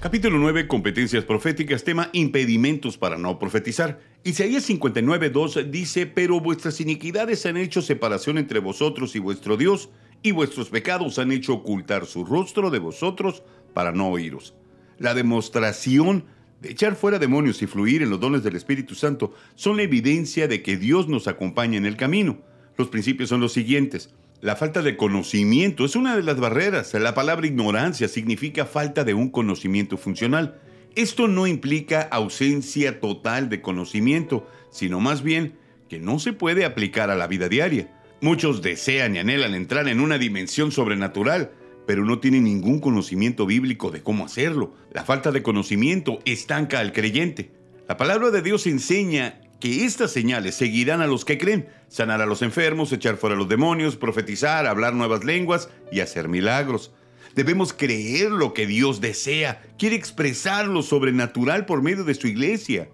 Capítulo 9, competencias proféticas, tema impedimentos para no profetizar. Isaías 59, 2 dice, pero vuestras iniquidades han hecho separación entre vosotros y vuestro Dios, y vuestros pecados han hecho ocultar su rostro de vosotros para no oíros. La demostración de echar fuera demonios y fluir en los dones del Espíritu Santo son la evidencia de que Dios nos acompaña en el camino. Los principios son los siguientes. La falta de conocimiento es una de las barreras. La palabra ignorancia significa falta de un conocimiento funcional. Esto no implica ausencia total de conocimiento, sino más bien que no se puede aplicar a la vida diaria. Muchos desean y anhelan entrar en una dimensión sobrenatural, pero no tienen ningún conocimiento bíblico de cómo hacerlo. La falta de conocimiento estanca al creyente. La palabra de Dios enseña que estas señales seguirán a los que creen, sanar a los enfermos, echar fuera a los demonios, profetizar, hablar nuevas lenguas y hacer milagros. Debemos creer lo que Dios desea, quiere expresar lo sobrenatural por medio de su iglesia.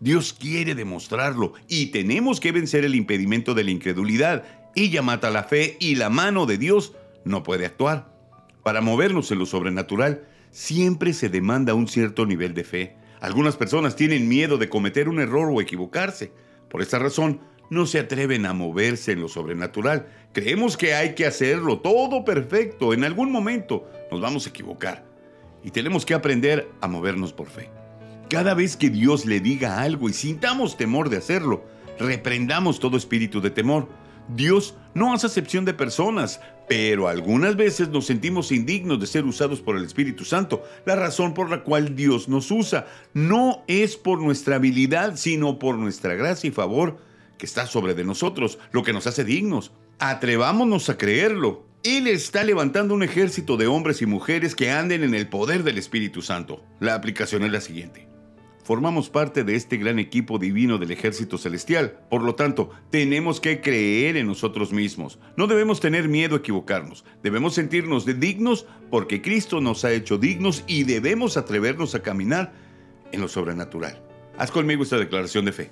Dios quiere demostrarlo y tenemos que vencer el impedimento de la incredulidad. Ella mata la fe y la mano de Dios no puede actuar. Para movernos en lo sobrenatural, siempre se demanda un cierto nivel de fe. Algunas personas tienen miedo de cometer un error o equivocarse. Por esta razón, no se atreven a moverse en lo sobrenatural. Creemos que hay que hacerlo todo perfecto. En algún momento nos vamos a equivocar. Y tenemos que aprender a movernos por fe. Cada vez que Dios le diga algo y sintamos temor de hacerlo, reprendamos todo espíritu de temor Dios no hace acepción de personas, pero algunas veces nos sentimos indignos de ser usados por el Espíritu Santo. La razón por la cual Dios nos usa no es por nuestra habilidad, sino por nuestra gracia y favor que está sobre de nosotros, lo que nos hace dignos. Atrevámonos a creerlo. Él está levantando un ejército de hombres y mujeres que anden en el poder del Espíritu Santo. La aplicación es la siguiente. Formamos parte de este gran equipo divino del ejército celestial. Por lo tanto, tenemos que creer en nosotros mismos. No debemos tener miedo a equivocarnos. Debemos sentirnos dignos porque Cristo nos ha hecho dignos y debemos atrevernos a caminar en lo sobrenatural. Haz conmigo esta declaración de fe.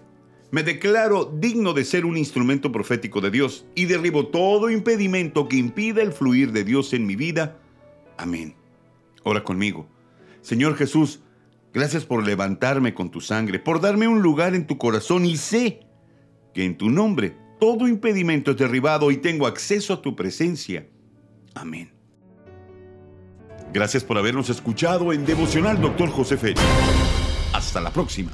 Me declaro digno de ser un instrumento profético de Dios y derribo todo impedimento que impida el fluir de Dios en mi vida. Amén. Ora conmigo. Señor Jesús, Gracias por levantarme con tu sangre, por darme un lugar en tu corazón y sé que en tu nombre todo impedimento es derribado y tengo acceso a tu presencia. Amén. Gracias por habernos escuchado en Devocional Doctor José Félix. Hasta la próxima.